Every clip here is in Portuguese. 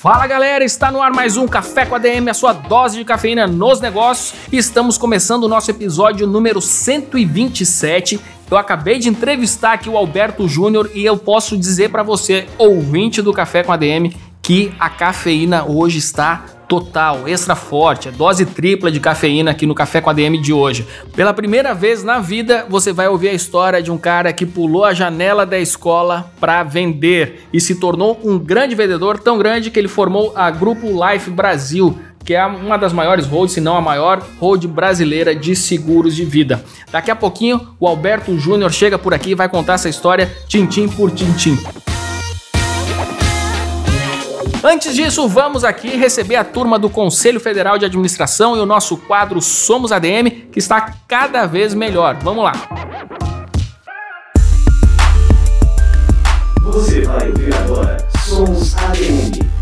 Fala galera, está no ar mais um Café com a DM, a sua dose de cafeína nos negócios. Estamos começando o nosso episódio número 127. Eu acabei de entrevistar aqui o Alberto Júnior e eu posso dizer para você, ouvinte do Café com a DM, que a cafeína hoje está total, extra forte, é dose tripla de cafeína aqui no Café com a DM de hoje. Pela primeira vez na vida, você vai ouvir a história de um cara que pulou a janela da escola para vender e se tornou um grande vendedor, tão grande que ele formou a Grupo Life Brasil que é uma das maiores holds, se não a maior hold brasileira de seguros de vida. Daqui a pouquinho, o Alberto Júnior chega por aqui e vai contar essa história tintim por tintim. Antes disso, vamos aqui receber a turma do Conselho Federal de Administração e o nosso quadro Somos ADM, que está cada vez melhor. Vamos lá. Você vai ouvir agora Somos ADM.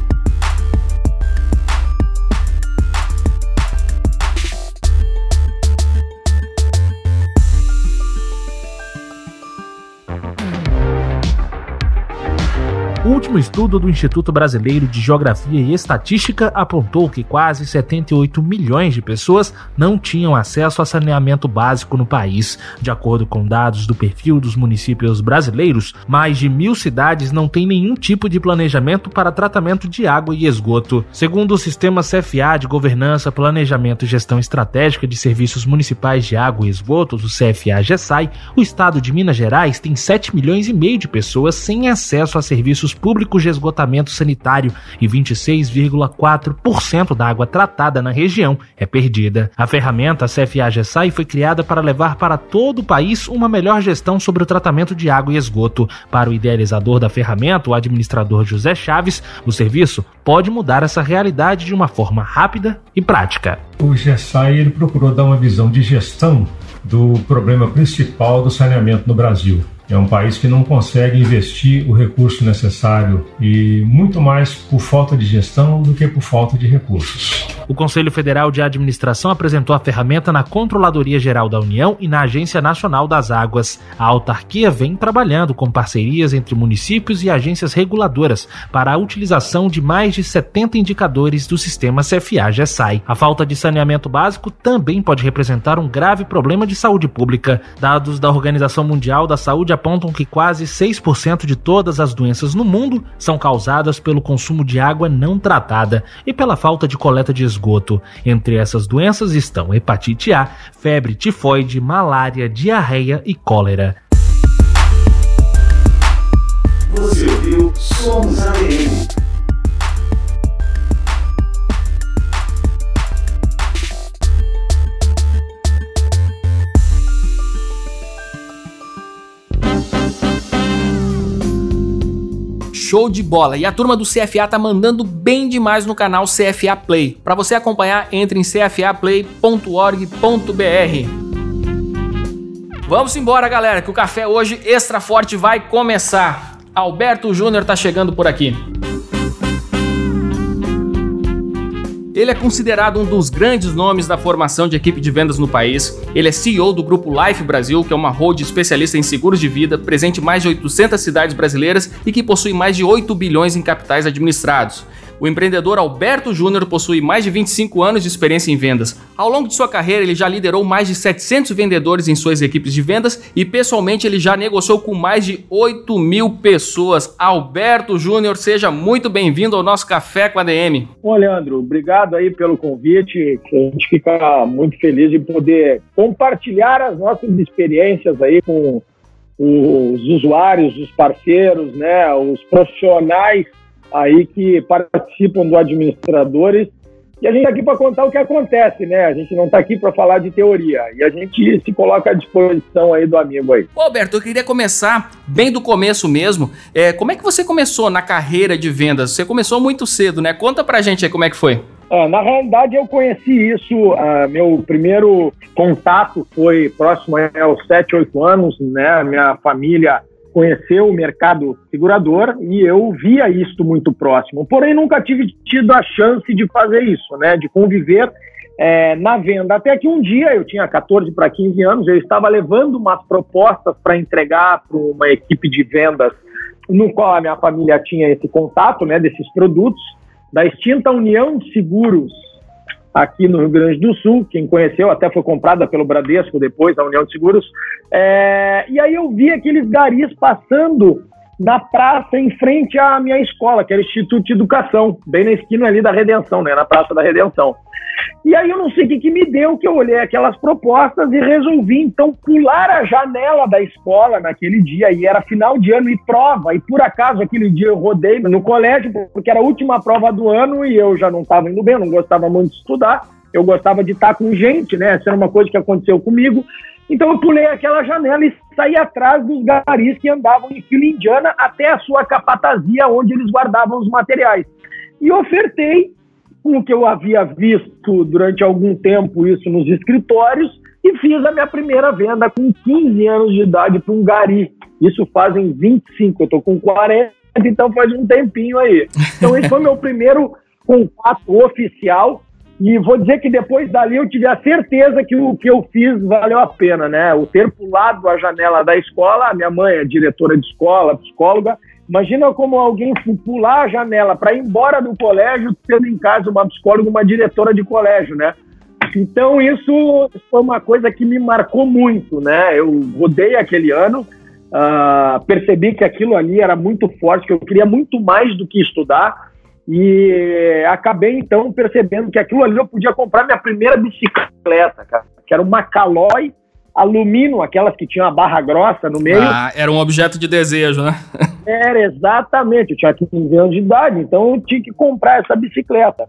Último estudo do Instituto Brasileiro de Geografia e Estatística apontou que quase 78 milhões de pessoas não tinham acesso a saneamento básico no país. De acordo com dados do perfil dos municípios brasileiros, mais de mil cidades não têm nenhum tipo de planejamento para tratamento de água e esgoto. Segundo o Sistema CFA de Governança, Planejamento e Gestão Estratégica de Serviços Municipais de Água e Esgotos, o CFA-GESAI, o estado de Minas Gerais tem 7 milhões e meio de pessoas sem acesso a serviços públicos de esgotamento sanitário e 26,4% da água tratada na região é perdida. A ferramenta CFA-GESAI foi criada para levar para todo o país uma melhor gestão sobre o tratamento de água e esgoto. Para o idealizador da ferramenta, o administrador José Chaves, o serviço pode mudar essa realidade de uma forma rápida e prática. O GESAI ele procurou dar uma visão de gestão do problema principal do saneamento no Brasil. É um país que não consegue investir o recurso necessário e muito mais por falta de gestão do que por falta de recursos. O Conselho Federal de Administração apresentou a ferramenta na Controladoria Geral da União e na Agência Nacional das Águas. A autarquia vem trabalhando com parcerias entre municípios e agências reguladoras para a utilização de mais de 70 indicadores do sistema CFA-GESAI. A falta de saneamento básico também pode representar um grave problema de saúde pública. Dados da Organização Mundial da Saúde apontam que quase 6% de todas as doenças no mundo são causadas pelo consumo de água não tratada e pela falta de coleta de esgoto. Entre essas doenças estão hepatite A, febre tifoide, malária, diarreia e cólera. Você ouviu Somos. Show de bola! E a turma do CFA tá mandando bem demais no canal CFA Play. Para você acompanhar, entre em cfaplay.org.br. Vamos embora, galera, que o café hoje extra forte vai começar. Alberto Júnior tá chegando por aqui. Ele é considerado um dos grandes nomes da formação de equipe de vendas no país. Ele é CEO do grupo Life Brasil, que é uma hold especialista em seguros de vida, presente em mais de 800 cidades brasileiras e que possui mais de 8 bilhões em capitais administrados. O empreendedor Alberto Júnior possui mais de 25 anos de experiência em vendas. Ao longo de sua carreira, ele já liderou mais de 700 vendedores em suas equipes de vendas e, pessoalmente, ele já negociou com mais de 8 mil pessoas. Alberto Júnior, seja muito bem-vindo ao nosso Café com a DM. Ô, Leandro, obrigado aí pelo convite. A gente fica muito feliz de poder compartilhar as nossas experiências aí com os usuários, os parceiros, né, os profissionais aí que participam do administradores. E a gente está aqui para contar o que acontece, né? A gente não está aqui para falar de teoria. E a gente se coloca à disposição aí do amigo aí. Ô, Alberto, eu queria começar bem do começo mesmo. É, como é que você começou na carreira de vendas? Você começou muito cedo, né? Conta pra gente aí como é que foi. É, na realidade, eu conheci isso. Uh, meu primeiro contato foi próximo aos 7, 8 anos. Né? Minha família conheceu o mercado segurador e eu via isso muito próximo. Porém, nunca tive tido a chance de fazer isso, né? de conviver é, na venda. Até que um dia, eu tinha 14 para 15 anos, eu estava levando umas propostas para entregar para uma equipe de vendas no qual a minha família tinha esse contato né, desses produtos da extinta União de Seguros aqui no Rio Grande do Sul. Quem conheceu até foi comprada pelo Bradesco depois, a União de Seguros. É, e aí eu vi aqueles garis passando na praça em frente à minha escola, que era o Instituto de Educação, bem na esquina ali da Redenção, né, na Praça da Redenção. E aí eu não sei o que, que me deu, que eu olhei aquelas propostas e resolvi então pular a janela da escola naquele dia, e era final de ano e prova, e por acaso aquele dia eu rodei no colégio, porque era a última prova do ano e eu já não estava indo bem, eu não gostava muito de estudar, eu gostava de estar com gente, né, essa era uma coisa que aconteceu comigo, então eu pulei aquela janela e saí atrás dos garis que andavam em fila indiana até a sua capatazia, onde eles guardavam os materiais. E ofertei com o que eu havia visto durante algum tempo isso nos escritórios e fiz a minha primeira venda com 15 anos de idade para um gari. Isso fazem 25, eu estou com 40, então faz um tempinho aí. Então esse foi meu primeiro contato oficial e vou dizer que depois dali eu tive a certeza que o que eu fiz valeu a pena, né? O ter pulado a janela da escola, a minha mãe é diretora de escola, psicóloga. Imagina como alguém pular a janela para ir embora do colégio, tendo em casa uma psicóloga, uma diretora de colégio, né? Então isso foi uma coisa que me marcou muito, né? Eu rodei aquele ano, uh, percebi que aquilo ali era muito forte, que eu queria muito mais do que estudar e acabei então percebendo que aquilo ali eu podia comprar minha primeira bicicleta, cara, que era uma Caloi alumínio, aquelas que tinham a barra grossa no meio. Ah, era um objeto de desejo, né? era exatamente, eu tinha 15 anos de idade, então eu tinha que comprar essa bicicleta.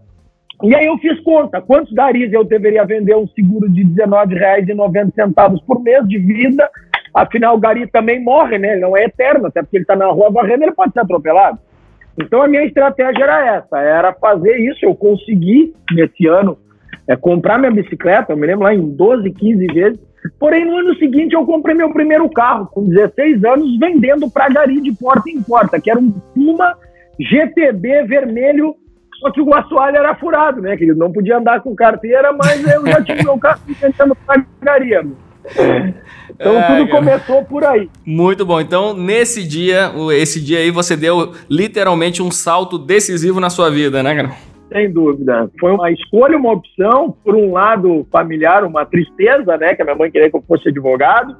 E aí eu fiz conta, quantos garis eu deveria vender um seguro de R$19,90 por mês de vida, afinal o gari também morre, né? Ele não é eterno, até porque ele está na rua varrendo, ele pode ser atropelado. Então a minha estratégia era essa, era fazer isso. Eu consegui nesse ano é, comprar minha bicicleta, eu me lembro lá em 12, 15 vezes. Porém, no ano seguinte eu comprei meu primeiro carro, com 16 anos, vendendo para gari de porta em porta, que era um Puma GTB vermelho, só que o assoalho era furado, né, querido? Não podia andar com carteira, mas eu já tinha meu carro vendendo para gari. Então é, tudo cara. começou por aí. Muito bom. Então, nesse dia, esse dia aí, você deu literalmente um salto decisivo na sua vida, né, cara? Sem dúvida. Foi uma escolha, uma opção, por um lado familiar, uma tristeza, né? Que a minha mãe queria que eu fosse advogado.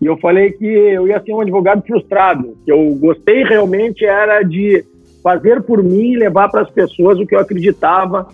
E eu falei que eu ia ser um advogado frustrado. Que eu gostei realmente era de fazer por mim e levar para as pessoas o que eu acreditava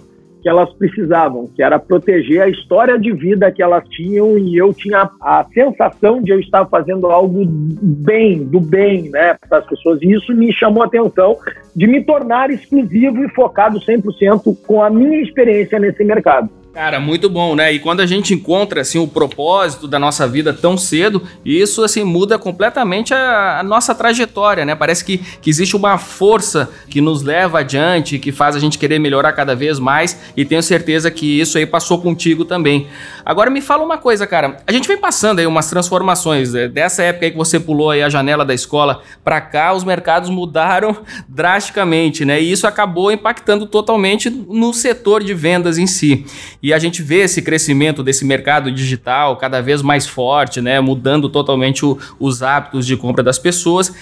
que elas precisavam, que era proteger a história de vida que elas tinham e eu tinha a sensação de eu estar fazendo algo bem, do bem, né, para as pessoas. E isso me chamou a atenção de me tornar exclusivo e focado 100% com a minha experiência nesse mercado. Cara, muito bom, né? E quando a gente encontra assim o propósito da nossa vida tão cedo, isso assim muda completamente a, a, nossa trajetória, né? Parece que, que existe uma força que nos leva adiante, que faz a gente querer melhorar cada vez mais, e tenho certeza que isso aí passou contigo também. Agora me fala uma coisa, cara. A gente vem passando aí umas transformações, né? dessa época aí que você pulou aí a janela da escola para cá, os mercados mudaram drasticamente, né? E isso acabou impactando totalmente no setor de vendas em si. E a gente vê esse crescimento desse mercado digital cada vez mais forte, né? Mudando totalmente o, os hábitos de compra das pessoas.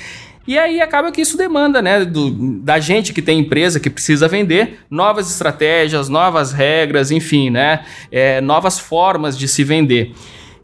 E aí acaba que isso demanda, né, do, da gente que tem empresa que precisa vender novas estratégias, novas regras, enfim, né, é, novas formas de se vender.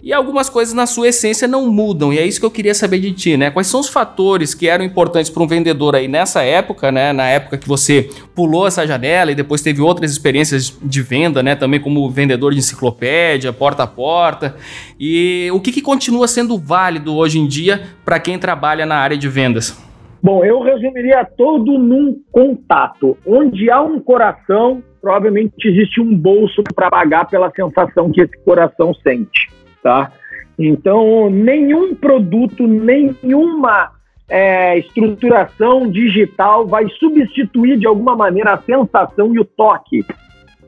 E algumas coisas na sua essência não mudam, e é isso que eu queria saber de ti, né? Quais são os fatores que eram importantes para um vendedor aí nessa época, né? Na época que você pulou essa janela e depois teve outras experiências de venda, né? Também como vendedor de enciclopédia, porta a porta. E o que, que continua sendo válido hoje em dia para quem trabalha na área de vendas? Bom, eu resumiria todo num contato. Onde há um coração, provavelmente existe um bolso para pagar pela sensação que esse coração sente tá? Então, nenhum produto, nenhuma é, estruturação digital vai substituir de alguma maneira a sensação e o toque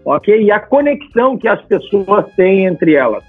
ok? E a conexão que as pessoas têm entre elas.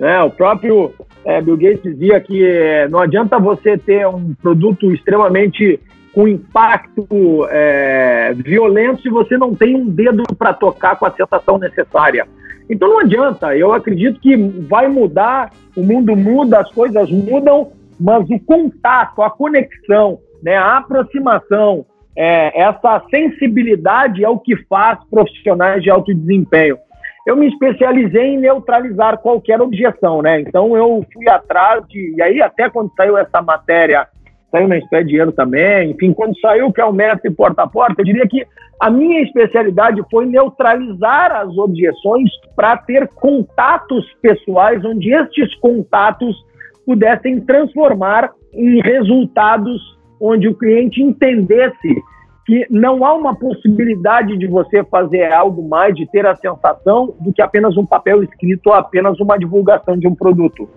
Né? O próprio é, Bill Gates dizia que é, não adianta você ter um produto extremamente com impacto é, violento se você não tem um dedo para tocar com a sensação necessária. Então não adianta, eu acredito que vai mudar, o mundo muda, as coisas mudam, mas o contato, a conexão, né, a aproximação, é, essa sensibilidade é o que faz profissionais de alto desempenho. Eu me especializei em neutralizar qualquer objeção, né? Então eu fui atrás de. E aí, até quando saiu essa matéria, saiu na Dinheiro também, enfim, quando saiu que é o mestre porta a porta, eu diria que a minha especialidade foi neutralizar as objeções para ter contatos pessoais, onde estes contatos pudessem transformar em resultados onde o cliente entendesse que não há uma possibilidade de você fazer algo mais, de ter a sensação do que apenas um papel escrito ou apenas uma divulgação de um produto.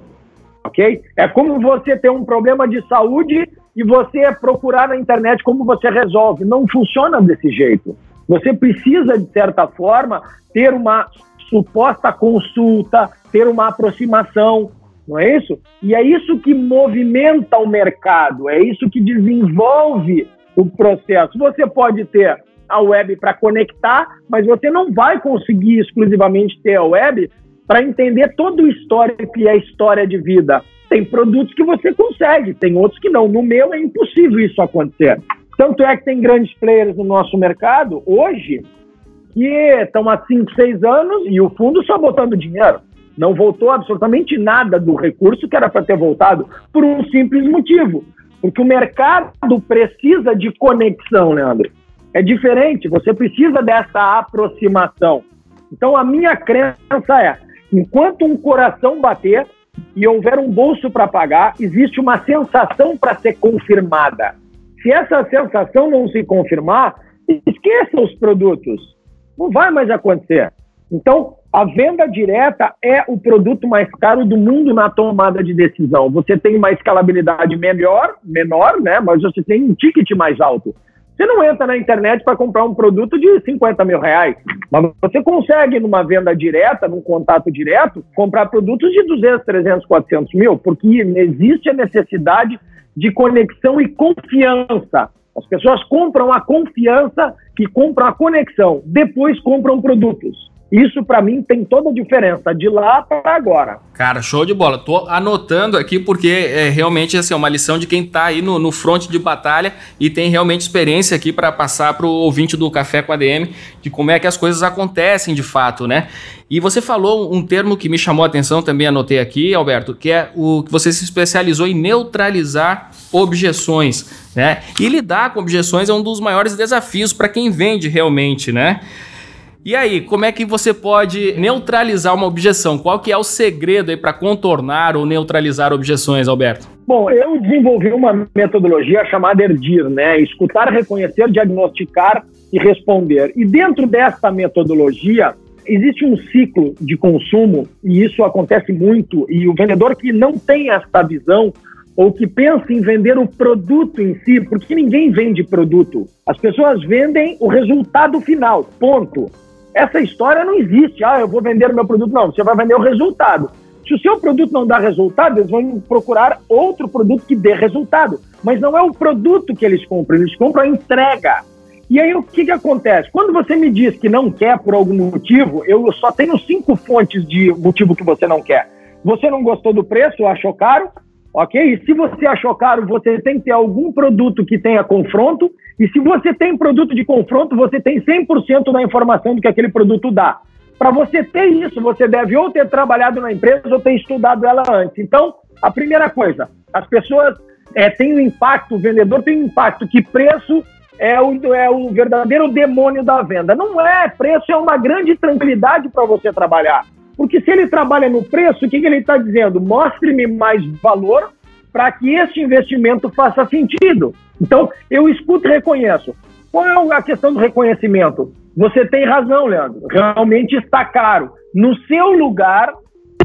Ok? É como você ter um problema de saúde e você procurar na internet como você resolve. Não funciona desse jeito. Você precisa, de certa forma, ter uma suposta consulta, ter uma aproximação, não é isso? E é isso que movimenta o mercado, é isso que desenvolve o processo. Você pode ter a web para conectar, mas você não vai conseguir exclusivamente ter a web para entender todo o histórico e a história de vida. Tem produtos que você consegue, tem outros que não. No meu é impossível isso acontecer. Tanto é que tem grandes players no nosso mercado hoje que estão há 5, 6 anos e o fundo só botando dinheiro. Não voltou absolutamente nada do recurso que era para ter voltado por um simples motivo. Porque o mercado precisa de conexão, Leandro. É diferente, você precisa dessa aproximação. Então, a minha crença é: enquanto um coração bater e houver um bolso para pagar, existe uma sensação para ser confirmada. Se essa sensação não se confirmar, esqueça os produtos. Não vai mais acontecer. Então, a venda direta é o produto mais caro do mundo na tomada de decisão. Você tem uma escalabilidade melhor, menor, né? Mas você tem um ticket mais alto. Você não entra na internet para comprar um produto de 50 mil reais, mas você consegue, numa venda direta, num contato direto, comprar produtos de 200, 300, 400 mil, porque existe a necessidade de conexão e confiança. As pessoas compram a confiança e compram a conexão, depois compram produtos. Isso para mim tem toda a diferença de lá para agora. Cara, show de bola. Tô anotando aqui porque é realmente assim, é uma lição de quem tá aí no, no fronte de batalha e tem realmente experiência aqui para passar pro ouvinte do Café com a DM de como é que as coisas acontecem de fato, né? E você falou um termo que me chamou a atenção, também anotei aqui, Alberto, que é o que você se especializou em neutralizar objeções, né? E lidar com objeções é um dos maiores desafios para quem vende realmente, né? E aí, como é que você pode neutralizar uma objeção? Qual que é o segredo aí para contornar ou neutralizar objeções, Alberto? Bom, eu desenvolvi uma metodologia chamada ERDIR, né? Escutar, reconhecer, diagnosticar e responder. E dentro dessa metodologia, existe um ciclo de consumo, e isso acontece muito, e o vendedor que não tem essa visão ou que pensa em vender o produto em si, porque ninguém vende produto. As pessoas vendem o resultado final, ponto. Essa história não existe. Ah, eu vou vender o meu produto. Não, você vai vender o resultado. Se o seu produto não dá resultado, eles vão procurar outro produto que dê resultado. Mas não é o produto que eles compram, eles compram a entrega. E aí o que, que acontece? Quando você me diz que não quer por algum motivo, eu só tenho cinco fontes de motivo que você não quer. Você não gostou do preço, achou caro, ok? E se você achou caro, você tem que ter algum produto que tenha confronto. E se você tem produto de confronto, você tem 100% da informação do que aquele produto dá. Para você ter isso, você deve ou ter trabalhado na empresa ou ter estudado ela antes. Então, a primeira coisa, as pessoas é, têm um impacto, o vendedor tem um impacto que preço é o, é o verdadeiro demônio da venda. Não é, preço é uma grande tranquilidade para você trabalhar. Porque se ele trabalha no preço, o que, que ele está dizendo? Mostre-me mais valor para que este investimento faça sentido. Então, eu escuto e reconheço. Qual é a questão do reconhecimento? Você tem razão, Leandro. Realmente está caro. No seu lugar,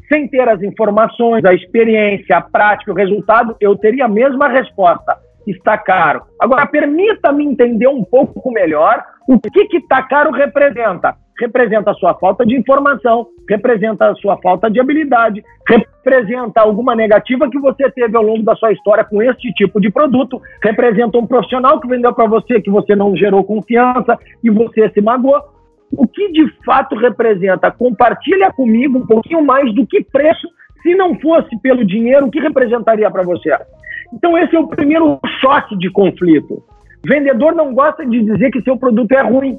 sem ter as informações, a experiência, a prática, o resultado, eu teria a mesma resposta. Está caro. Agora, permita-me entender um pouco melhor o que que está caro representa. Representa a sua falta de informação, representa a sua falta de habilidade, representa alguma negativa que você teve ao longo da sua história com este tipo de produto, representa um profissional que vendeu para você que você não gerou confiança e você se magoou. O que de fato representa? Compartilha comigo um pouquinho mais do que preço se não fosse pelo dinheiro, o que representaria para você? Então, esse é o primeiro choque de conflito. Vendedor não gosta de dizer que seu produto é ruim.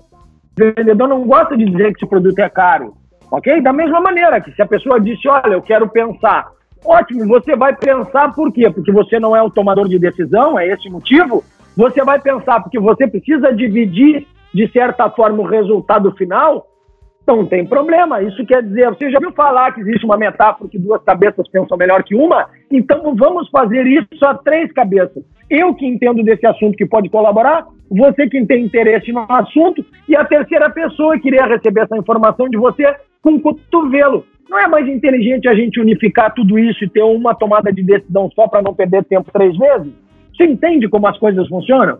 Vendedor não gosta de dizer que seu produto é caro. Ok? Da mesma maneira que se a pessoa disse, olha, eu quero pensar. Ótimo, você vai pensar por quê? Porque você não é o tomador de decisão, é esse motivo? Você vai pensar porque você precisa dividir, de certa forma, o resultado final? Não tem problema. Isso quer dizer, você já ouviu falar que existe uma metáfora que duas cabeças pensam melhor que uma? Então vamos fazer isso a três cabeças. Eu que entendo desse assunto que pode colaborar, você que tem interesse no assunto e a terceira pessoa que iria receber essa informação de você com cotovelo. Não é mais inteligente a gente unificar tudo isso e ter uma tomada de decisão só para não perder tempo três vezes? Você entende como as coisas funcionam?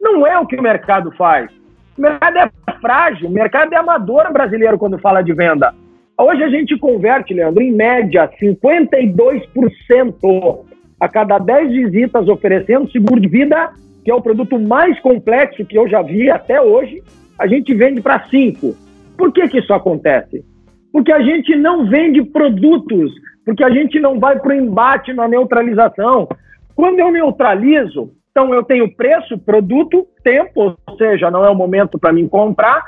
Não é o que o mercado faz. O mercado é frágil, o mercado é amador brasileiro quando fala de venda. Hoje a gente converte, Leandro, em média 52% a cada 10 visitas oferecendo seguro de vida, que é o produto mais complexo que eu já vi até hoje, a gente vende para 5. Por que, que isso acontece? Porque a gente não vende produtos, porque a gente não vai para o embate na neutralização. Quando eu neutralizo, então, eu tenho preço, produto, tempo, ou seja, não é o momento para mim comprar,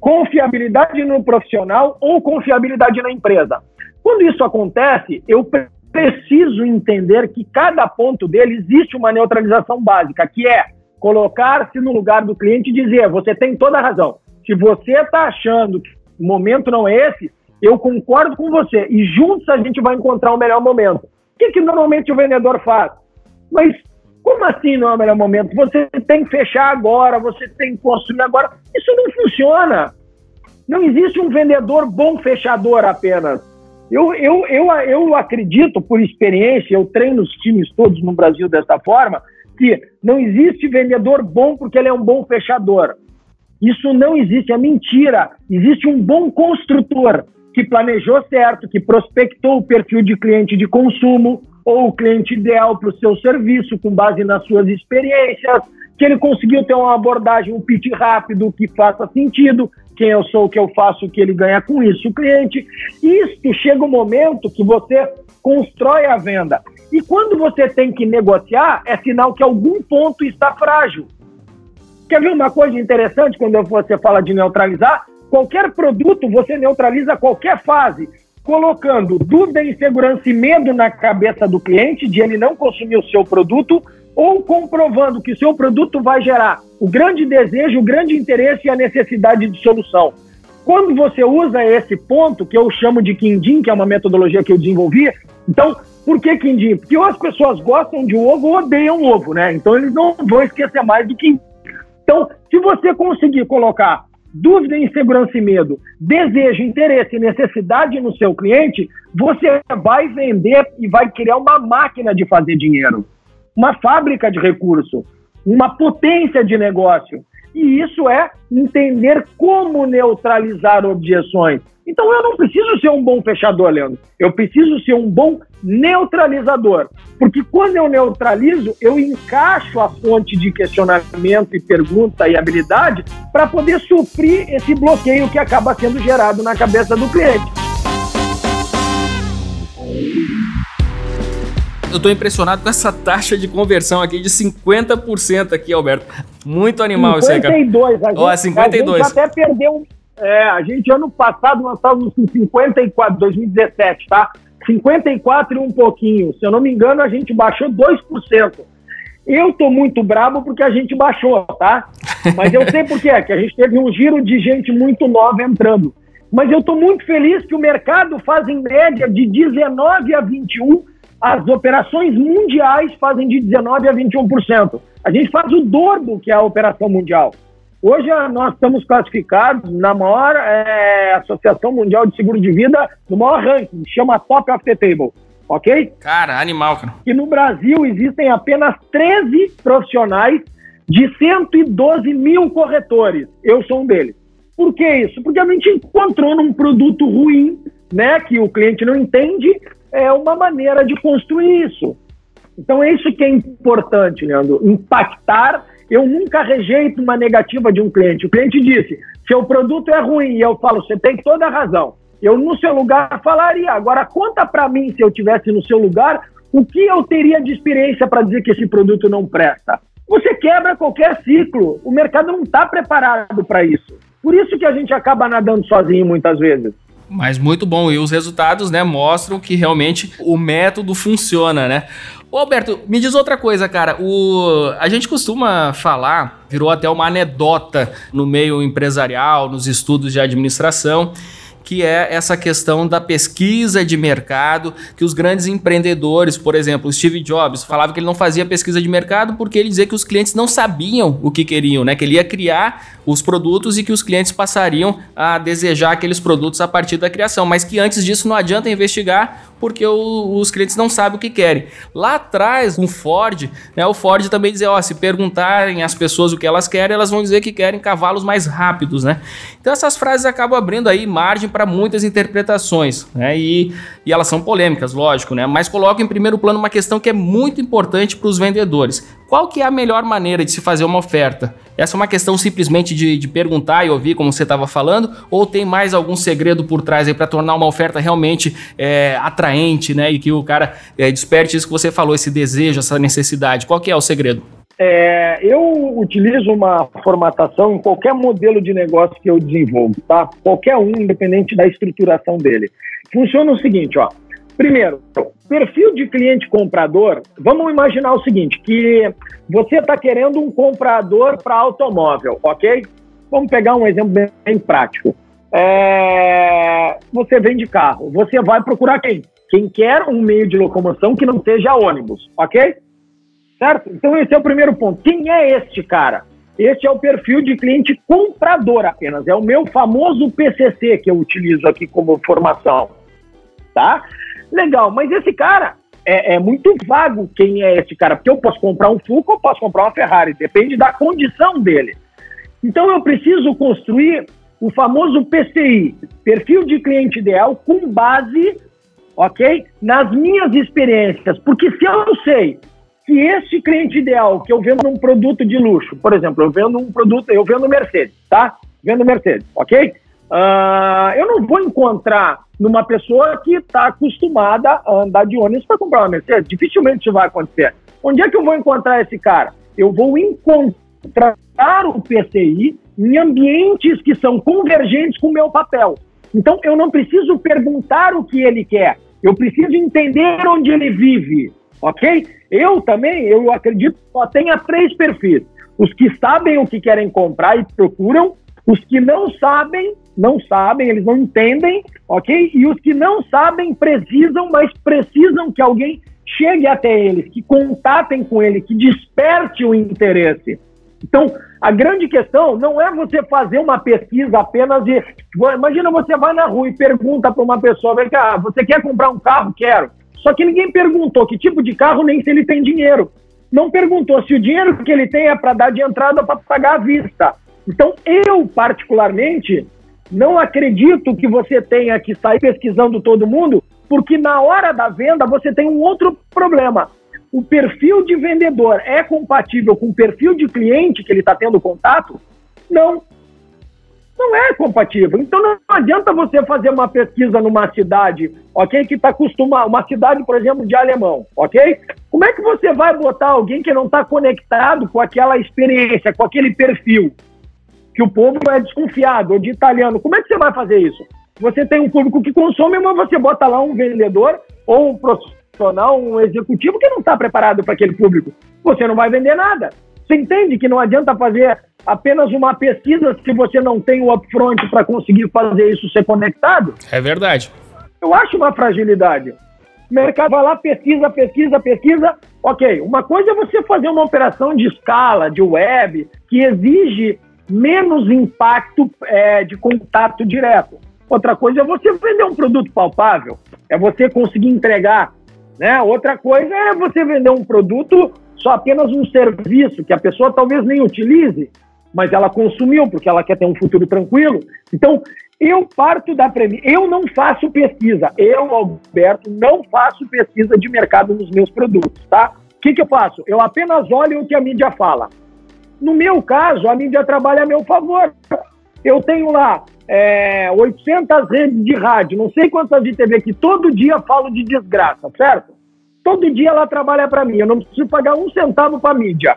confiabilidade no profissional ou confiabilidade na empresa. Quando isso acontece, eu preciso entender que cada ponto dele existe uma neutralização básica, que é colocar-se no lugar do cliente e dizer: você tem toda a razão. Se você está achando que o momento não é esse, eu concordo com você e juntos a gente vai encontrar o melhor momento. O que, que normalmente o vendedor faz? Mas como assim não é o melhor momento? Você tem que fechar agora, você tem que construir agora. Isso não funciona. Não existe um vendedor bom fechador apenas. Eu, eu, eu, eu acredito, por experiência, eu treino os times todos no Brasil dessa forma, que não existe vendedor bom porque ele é um bom fechador. Isso não existe, é mentira. Existe um bom construtor que planejou certo, que prospectou o perfil de cliente de consumo, ou o cliente ideal para o seu serviço, com base nas suas experiências, que ele conseguiu ter uma abordagem, um pitch rápido que faça sentido, quem eu sou, o que eu faço, o que ele ganha com isso, o cliente. Isto chega o um momento que você constrói a venda. E quando você tem que negociar, é sinal que algum ponto está frágil. Quer ver uma coisa interessante quando você fala de neutralizar? Qualquer produto você neutraliza qualquer fase colocando dúvida, insegurança e medo na cabeça do cliente de ele não consumir o seu produto ou comprovando que o seu produto vai gerar o grande desejo, o grande interesse e a necessidade de solução. Quando você usa esse ponto, que eu chamo de Quindim, que é uma metodologia que eu desenvolvi, então, por que Quindim? Porque ou as pessoas gostam de ovo ou odeiam ovo, né? Então, eles não vão esquecer mais do que. Então, se você conseguir colocar dúvida, insegurança e medo, desejo, interesse e necessidade no seu cliente, você vai vender e vai criar uma máquina de fazer dinheiro, uma fábrica de recurso, uma potência de negócio. E isso é entender como neutralizar objeções. Então eu não preciso ser um bom fechador, Leandro. Eu preciso ser um bom neutralizador. Porque quando eu neutralizo, eu encaixo a fonte de questionamento e pergunta e habilidade para poder suprir esse bloqueio que acaba sendo gerado na cabeça do cliente. Eu estou impressionado com essa taxa de conversão aqui de 50% aqui, Alberto. Muito animal 52, isso aí, cara. Ó, 52. A gente até perdeu é, a gente ano passado nós estávamos com 54, 2017, tá? 54 e um pouquinho. Se eu não me engano, a gente baixou 2%. Eu tô muito bravo porque a gente baixou, tá? Mas eu sei por quê, que a gente teve um giro de gente muito nova entrando. Mas eu tô muito feliz que o mercado faz em média de 19 a 21, as operações mundiais fazem de 19 a 21%. A gente faz o dobro que é a operação mundial. Hoje nós estamos classificados na maior é, Associação Mundial de Seguro de Vida, no maior ranking, chama Top of the Table. ok? Cara, animal, cara. E no Brasil existem apenas 13 profissionais de 112 mil corretores. Eu sou um deles. Por que isso? Porque a gente encontrou num produto ruim, né, que o cliente não entende, é uma maneira de construir isso. Então é isso que é importante, Leandro, impactar. Eu nunca rejeito uma negativa de um cliente. O cliente disse: seu produto é ruim, e eu falo, você tem toda a razão. Eu no seu lugar falaria. Agora conta para mim se eu tivesse no seu lugar, o que eu teria de experiência para dizer que esse produto não presta? Você quebra qualquer ciclo. O mercado não está preparado para isso. Por isso que a gente acaba nadando sozinho muitas vezes. Mas muito bom. E os resultados, né, mostram que realmente o método funciona, né? Ô Alberto, me diz outra coisa, cara. O... A gente costuma falar, virou até uma anedota no meio empresarial, nos estudos de administração, que é essa questão da pesquisa de mercado, que os grandes empreendedores, por exemplo, Steve Jobs, falava que ele não fazia pesquisa de mercado porque ele dizia que os clientes não sabiam o que queriam, né? Que ele ia criar os produtos e que os clientes passariam a desejar aqueles produtos a partir da criação, mas que antes disso não adianta investigar porque o, os clientes não sabem o que querem. Lá atrás, com Ford, né, o Ford também dizia, ó, se perguntarem às pessoas o que elas querem, elas vão dizer que querem cavalos mais rápidos, né? Então essas frases acabam abrindo aí margem para muitas interpretações, né? E, e elas são polêmicas, lógico, né? Mas colocam em primeiro plano uma questão que é muito importante para os vendedores. Qual que é a melhor maneira de se fazer uma oferta? Essa é uma questão simplesmente de, de perguntar e ouvir, como você estava falando, ou tem mais algum segredo por trás aí para tornar uma oferta realmente é, atraente, né? E que o cara é, desperte isso que você falou, esse desejo, essa necessidade. Qual que é o segredo? É, eu utilizo uma formatação em qualquer modelo de negócio que eu desenvolvo, tá? Qualquer um, independente da estruturação dele. Funciona o seguinte, ó. Primeiro, perfil de cliente comprador, vamos imaginar o seguinte, que você está querendo um comprador para automóvel, ok? Vamos pegar um exemplo bem, bem prático. É, você vende carro, você vai procurar quem? Quem quer um meio de locomoção que não seja ônibus, ok? Certo? Então esse é o primeiro ponto. Quem é este cara? Este é o perfil de cliente comprador apenas. É o meu famoso PCC que eu utilizo aqui como formação, tá? Legal, mas esse cara é, é, muito vago quem é esse cara, porque eu posso comprar um Fusca ou posso comprar uma Ferrari, depende da condição dele. Então eu preciso construir o famoso PCI, perfil de cliente ideal, com base, ok, nas minhas experiências, porque se eu sei que esse cliente ideal que eu vendo um produto de luxo, por exemplo, eu vendo um produto, eu vendo Mercedes, tá? Vendo Mercedes, ok? Uh, eu não vou encontrar numa pessoa que está acostumada a andar de ônibus para comprar uma Mercedes. Dificilmente isso vai acontecer. Onde é que eu vou encontrar esse cara? Eu vou encontrar o PCI em ambientes que são convergentes com o meu papel. Então, eu não preciso perguntar o que ele quer. Eu preciso entender onde ele vive, ok? Eu também, eu acredito, só tenha três perfis. Os que sabem o que querem comprar e procuram, os que não sabem não sabem, eles não entendem, ok? E os que não sabem precisam, mas precisam que alguém chegue até eles, que contatem com ele, que desperte o interesse. Então, a grande questão não é você fazer uma pesquisa apenas de. Imagina você vai na rua e pergunta para uma pessoa: vem cá, você quer comprar um carro? Quero. Só que ninguém perguntou que tipo de carro, nem se ele tem dinheiro. Não perguntou se o dinheiro que ele tem é para dar de entrada para pagar à vista. Então, eu, particularmente, não acredito que você tenha que sair pesquisando todo mundo, porque na hora da venda você tem um outro problema. O perfil de vendedor é compatível com o perfil de cliente que ele está tendo contato? Não. Não é compatível. Então não adianta você fazer uma pesquisa numa cidade, ok? Que está acostumado, uma cidade, por exemplo, de alemão, ok? Como é que você vai botar alguém que não está conectado com aquela experiência, com aquele perfil? que o povo é desconfiado, ou de italiano. Como é que você vai fazer isso? Você tem um público que consome, mas você bota lá um vendedor ou um profissional, um executivo que não está preparado para aquele público. Você não vai vender nada. Você entende que não adianta fazer apenas uma pesquisa se você não tem o upfront para conseguir fazer isso ser conectado? É verdade. Eu acho uma fragilidade. O mercado vai lá, pesquisa, pesquisa, pesquisa. Ok, uma coisa é você fazer uma operação de escala, de web, que exige menos impacto é, de contato direto. Outra coisa é você vender um produto palpável, é você conseguir entregar Né? Outra coisa é você vender um produto só apenas um serviço que a pessoa talvez nem utilize, mas ela consumiu porque ela quer ter um futuro tranquilo. Então, eu parto da premissa, eu não faço pesquisa, eu, Alberto, não faço pesquisa de mercado nos meus produtos, tá? O que, que eu faço? Eu apenas olho o que a mídia fala. No meu caso, a mídia trabalha a meu favor. Eu tenho lá é, 800 redes de rádio, não sei quantas de TV, que todo dia falo de desgraça, certo? Todo dia ela trabalha para mim, eu não preciso pagar um centavo para a mídia.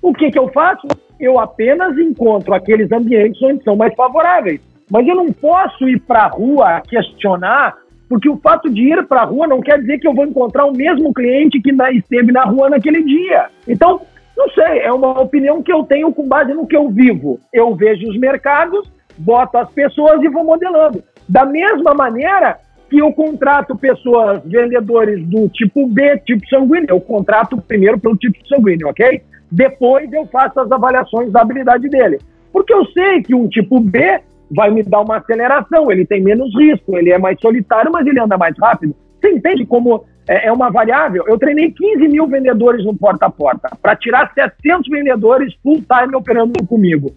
O que, que eu faço? Eu apenas encontro aqueles ambientes onde são mais favoráveis. Mas eu não posso ir para a rua questionar, porque o fato de ir para a rua não quer dizer que eu vou encontrar o mesmo cliente que esteve na rua naquele dia. Então, não sei, é uma opinião que eu tenho com base no que eu vivo. Eu vejo os mercados, boto as pessoas e vou modelando. Da mesma maneira que eu contrato pessoas, vendedores do tipo B, tipo sanguíneo, eu contrato primeiro pelo tipo sanguíneo, ok? Depois eu faço as avaliações da habilidade dele. Porque eu sei que um tipo B vai me dar uma aceleração, ele tem menos risco, ele é mais solitário, mas ele anda mais rápido. Você entende como é, é uma variável? Eu treinei 15 mil vendedores no porta a porta, para tirar 700 vendedores full time operando comigo.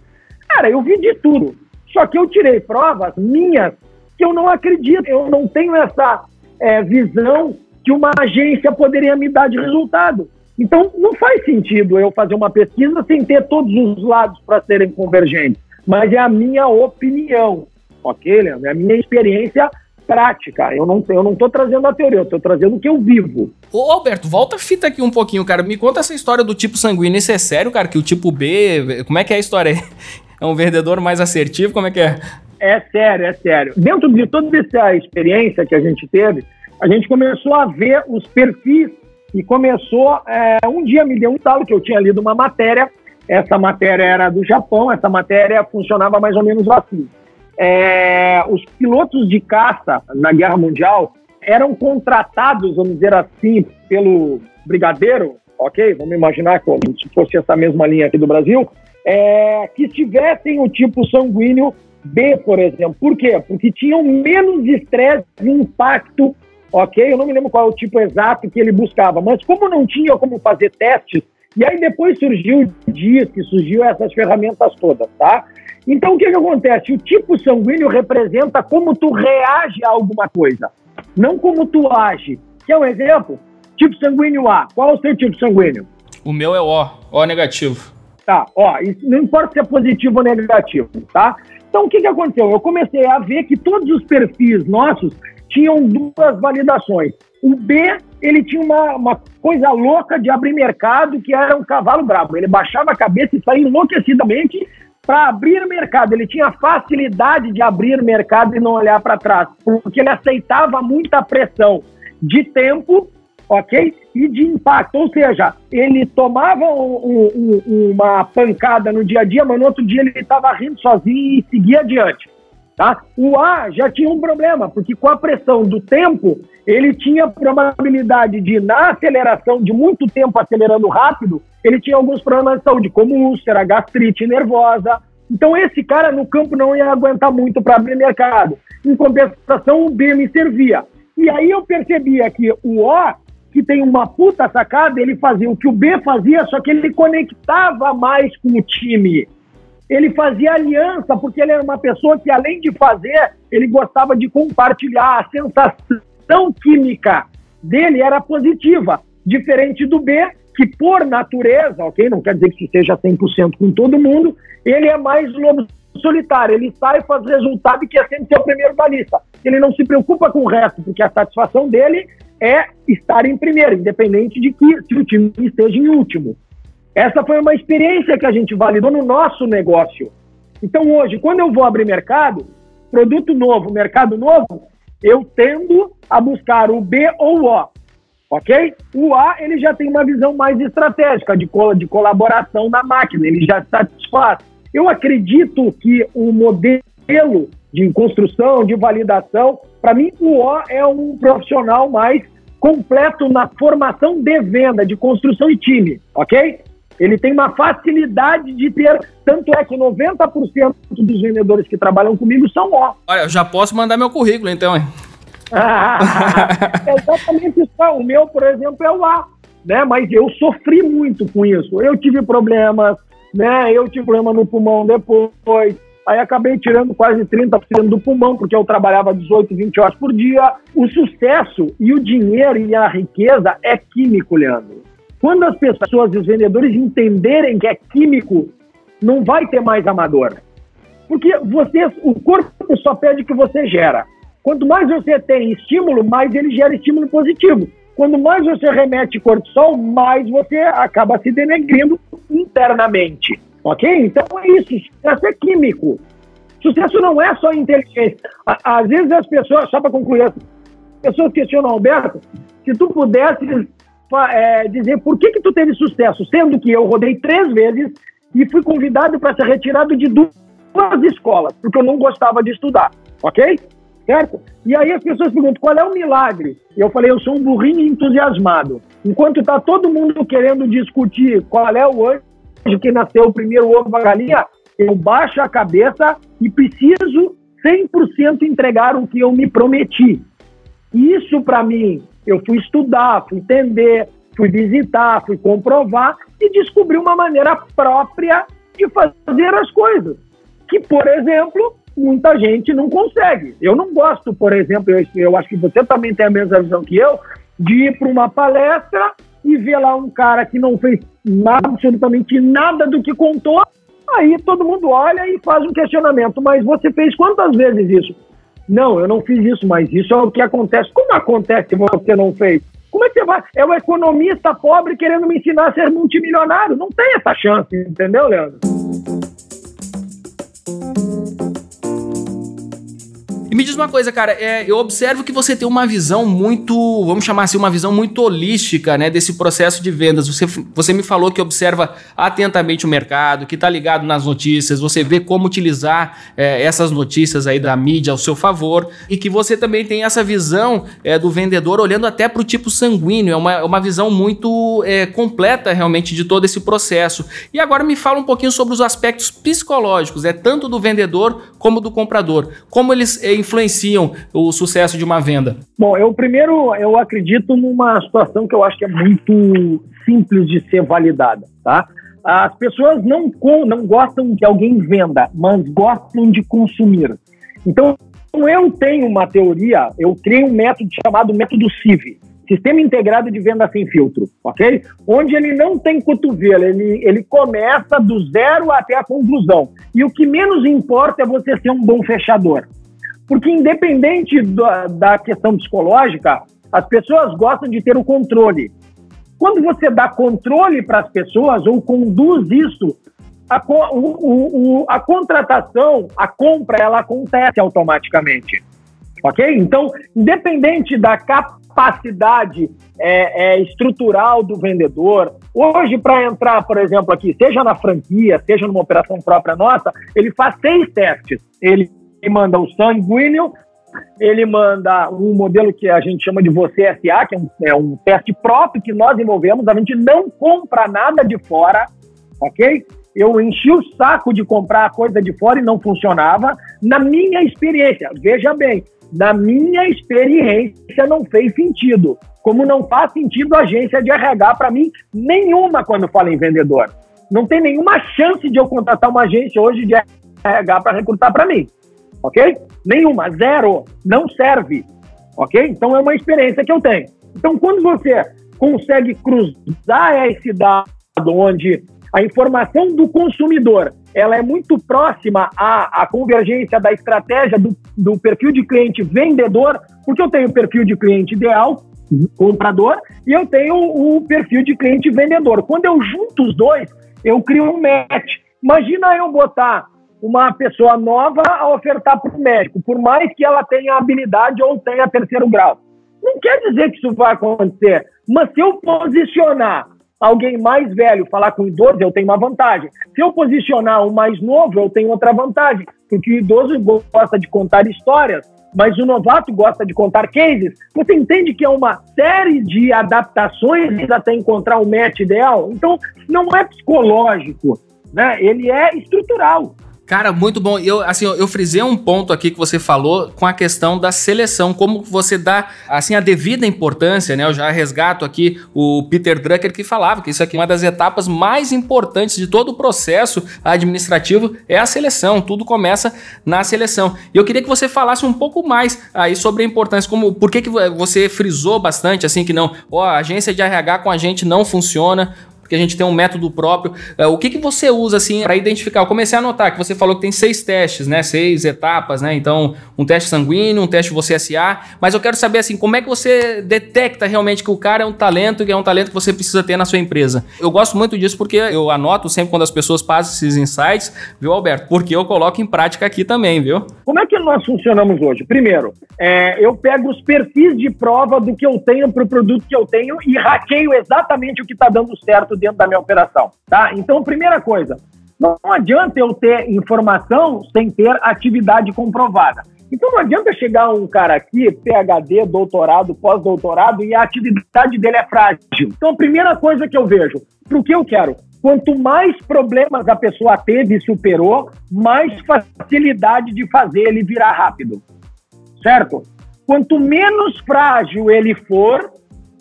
Cara, eu vi de tudo. Só que eu tirei provas minhas que eu não acredito, eu não tenho essa é, visão que uma agência poderia me dar de resultado. Então, não faz sentido eu fazer uma pesquisa sem ter todos os lados para serem convergentes mas é a minha opinião, ok, Leandro? É a minha experiência prática. Eu não eu não trazendo a teoria, eu tô trazendo o que eu vivo. Ô, Alberto, volta a fita aqui um pouquinho, cara. Me conta essa história do tipo sanguíneo. Isso é sério, cara? Que o tipo B. Como é que é a história? É um vendedor mais assertivo? Como é que é? É sério, é sério. Dentro de toda essa experiência que a gente teve, a gente começou a ver os perfis e começou. É, um dia me deu um talo que eu tinha lido uma matéria essa matéria era do Japão, essa matéria funcionava mais ou menos assim. É, os pilotos de caça na Guerra Mundial eram contratados, vamos dizer assim, pelo brigadeiro, ok? Vamos imaginar como se fosse essa mesma linha aqui do Brasil, é, que tivessem o tipo sanguíneo B, por exemplo. Por quê? Porque tinham menos estresse e impacto, ok? Eu não me lembro qual é o tipo exato que ele buscava, mas como não tinha como fazer testes e aí depois surgiu o DISC, surgiu essas ferramentas todas, tá? Então o que, que acontece? O tipo sanguíneo representa como tu reage a alguma coisa, não como tu age. Quer um exemplo? Tipo sanguíneo A. Qual é o seu tipo sanguíneo? O meu é O, O negativo. Tá, ó, isso não importa se é positivo ou negativo, tá? Então o que, que aconteceu? Eu comecei a ver que todos os perfis nossos tinham duas validações. O B, ele tinha uma, uma coisa louca de abrir mercado, que era um cavalo brabo. Ele baixava a cabeça e saía enlouquecidamente para abrir mercado. Ele tinha facilidade de abrir mercado e não olhar para trás, porque ele aceitava muita pressão de tempo, ok? E de impacto. Ou seja, ele tomava um, um, uma pancada no dia a dia, mas no outro dia ele estava rindo sozinho e seguia adiante. Tá? O A já tinha um problema, porque com a pressão do tempo, ele tinha probabilidade de, na aceleração, de muito tempo acelerando rápido, ele tinha alguns problemas de saúde, como úlcera, gastrite nervosa. Então, esse cara no campo não ia aguentar muito para abrir mercado. Em compensação, o B me servia. E aí eu percebia que o O, que tem uma puta sacada, ele fazia o que o B fazia, só que ele conectava mais com o time ele fazia aliança, porque ele era uma pessoa que, além de fazer, ele gostava de compartilhar. A sensação química dele era positiva, diferente do B, que por natureza, ok? Não quer dizer que isso seja 100% com todo mundo, ele é mais lobo solitário, ele sai e faz resultado que é sempre ser o primeiro da lista. Ele não se preocupa com o resto, porque a satisfação dele é estar em primeiro, independente de que se o time esteja em último. Essa foi uma experiência que a gente validou no nosso negócio. Então, hoje, quando eu vou abrir mercado, produto novo, mercado novo, eu tendo a buscar o B ou o O, ok? O A, ele já tem uma visão mais estratégica de, col de colaboração na máquina, ele já satisfaz. Eu acredito que o modelo de construção, de validação, para mim, o O é um profissional mais completo na formação de venda, de construção e time, ok? Ele tem uma facilidade de ter. Tanto é que 90% dos vendedores que trabalham comigo são ó. Olha, eu já posso mandar meu currículo então, hein? é exatamente isso. O meu, por exemplo, é o A. Né? Mas eu sofri muito com isso. Eu tive problemas, né? Eu tive problema no pulmão depois. Aí acabei tirando quase 30% do pulmão, porque eu trabalhava 18, 20 horas por dia. O sucesso e o dinheiro e a riqueza é químico, Leandro. Quando as pessoas e os vendedores entenderem que é químico, não vai ter mais amador. Porque você, o corpo só pede que você gera. Quanto mais você tem estímulo, mais ele gera estímulo positivo. Quando mais você remete cortisol, mais você acaba se denegrindo internamente. Ok? Então é isso. Sucesso é químico. Sucesso não é só inteligência. Às vezes as pessoas, só para concluir, as pessoas questionam, Alberto, se tu pudesse é, dizer por que, que tu teve sucesso, sendo que eu rodei três vezes e fui convidado para ser retirado de duas escolas, porque eu não gostava de estudar, ok? Certo? E aí as pessoas perguntam qual é o milagre? Eu falei, eu sou um burrinho entusiasmado. Enquanto está todo mundo querendo discutir qual é o anjo que nasceu o primeiro ovo a galinha, eu baixo a cabeça e preciso 100% entregar o que eu me prometi. Isso para mim, eu fui estudar, fui entender, fui visitar, fui comprovar e descobri uma maneira própria de fazer as coisas. Que, por exemplo, muita gente não consegue. Eu não gosto, por exemplo, eu, eu acho que você também tem a mesma visão que eu, de ir para uma palestra e ver lá um cara que não fez nada, absolutamente nada do que contou, aí todo mundo olha e faz um questionamento. Mas você fez quantas vezes isso? Não, eu não fiz isso, mas isso é o que acontece. Como acontece se você não fez? Como é que você vai? É o economista pobre querendo me ensinar a ser multimilionário. Não tem essa chance, entendeu, Leandro? E me diz uma coisa, cara, é, eu observo que você tem uma visão muito, vamos chamar assim, uma visão muito holística, né, desse processo de vendas. Você, você me falou que observa atentamente o mercado, que está ligado nas notícias, você vê como utilizar é, essas notícias aí da mídia ao seu favor e que você também tem essa visão é, do vendedor olhando até para o tipo sanguíneo. É uma, uma visão muito é, completa realmente de todo esse processo. E agora me fala um pouquinho sobre os aspectos psicológicos, é tanto do vendedor como do comprador. Como eles é, influenciam o sucesso de uma venda? Bom, eu primeiro eu acredito numa situação que eu acho que é muito simples de ser validada, tá? As pessoas não, não gostam que alguém venda, mas gostam de consumir. Então, eu tenho uma teoria, eu criei um método chamado método CIV, Sistema Integrado de Venda Sem Filtro, ok? Onde ele não tem cotovelo, ele, ele começa do zero até a conclusão. E o que menos importa é você ser um bom fechador. Porque, independente da, da questão psicológica, as pessoas gostam de ter o controle. Quando você dá controle para as pessoas ou conduz isso, a, o, o, a contratação, a compra, ela acontece automaticamente. Ok? Então, independente da capacidade é, é, estrutural do vendedor, hoje, para entrar, por exemplo, aqui, seja na franquia, seja numa operação própria nossa, ele faz seis testes. Ele ele manda o sanguíneo, ele manda um modelo que a gente chama de Você SA, que é um, é um teste próprio que nós desenvolvemos, a gente não compra nada de fora, ok? Eu enchi o saco de comprar coisa de fora e não funcionava. Na minha experiência, veja bem, na minha experiência não fez sentido. Como não faz sentido agência de RH para mim nenhuma quando fala em vendedor. Não tem nenhuma chance de eu contratar uma agência hoje de RH para recrutar para mim ok? Nenhuma, zero, não serve, ok? Então é uma experiência que eu tenho. Então quando você consegue cruzar esse dado onde a informação do consumidor ela é muito próxima à, à convergência da estratégia do, do perfil de cliente vendedor, porque eu tenho o perfil de cliente ideal, comprador, e eu tenho o perfil de cliente vendedor. Quando eu junto os dois, eu crio um match. Imagina eu botar uma pessoa nova a ofertar para o médico, por mais que ela tenha habilidade ou tenha terceiro grau. Não quer dizer que isso vai acontecer, mas se eu posicionar alguém mais velho falar com idoso, eu tenho uma vantagem. Se eu posicionar um mais novo, eu tenho outra vantagem, porque o idoso gosta de contar histórias, mas o novato gosta de contar cases. Você entende que é uma série de adaptações até encontrar o match ideal? Então, não é psicológico, né? Ele é estrutural. Cara, muito bom. Eu, assim, eu frisei um ponto aqui que você falou com a questão da seleção, como você dá, assim, a devida importância, né? Eu já resgato aqui o Peter Drucker que falava que isso aqui é uma das etapas mais importantes de todo o processo administrativo é a seleção. Tudo começa na seleção. E eu queria que você falasse um pouco mais aí sobre a importância, como por que, que você frisou bastante assim que não, ó, a agência de RH com a gente não funciona, porque a gente tem um método próprio. Uh, o que, que você usa assim para identificar? Eu comecei a notar que você falou que tem seis testes, né? Seis etapas, né? Então, um teste sanguíneo, um teste você SA, mas eu quero saber assim, como é que você detecta realmente que o cara é um talento, que é um talento que você precisa ter na sua empresa? Eu gosto muito disso porque eu anoto sempre quando as pessoas passam esses insights, viu, Alberto? Porque eu coloco em prática aqui também, viu? Como é que nós funcionamos hoje? Primeiro, é, eu pego os perfis de prova do que eu tenho para o produto que eu tenho e hackeio exatamente o que está dando certo dentro da minha operação, tá? Então, primeira coisa, não adianta eu ter informação sem ter atividade comprovada. Então não adianta chegar um cara aqui, PhD, doutorado, pós-doutorado, e a atividade dele é frágil. Então a primeira coisa que eu vejo, para o que eu quero? Quanto mais problemas a pessoa teve e superou, mais facilidade de fazer ele virar rápido. Certo? Quanto menos frágil ele for,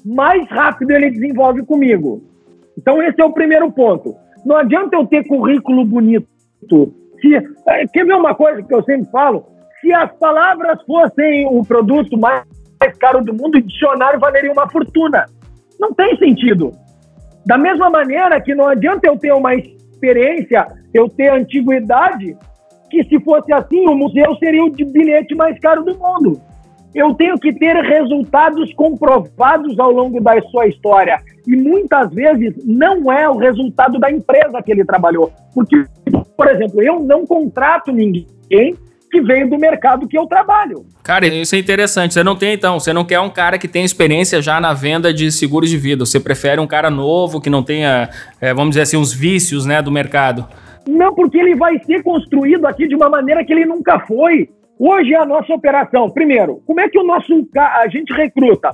mais rápido ele desenvolve comigo. Então, esse é o primeiro ponto. Não adianta eu ter currículo bonito. Se, eh, quer ver uma coisa que eu sempre falo? Se as palavras fossem o produto mais caro do mundo, o dicionário valeria uma fortuna. Não tem sentido. Da mesma maneira que não adianta eu ter uma experiência, eu ter antiguidade, que se fosse assim, o museu seria o bilhete mais caro do mundo. Eu tenho que ter resultados comprovados ao longo da sua história. E muitas vezes não é o resultado da empresa que ele trabalhou. Porque, por exemplo, eu não contrato ninguém que veio do mercado que eu trabalho. Cara, isso é interessante. Você não tem, então, você não quer um cara que tem experiência já na venda de seguros de vida. Você prefere um cara novo que não tenha, é, vamos dizer assim, os vícios né, do mercado. Não, porque ele vai ser construído aqui de uma maneira que ele nunca foi. Hoje é a nossa operação. Primeiro, como é que o nosso a gente recruta?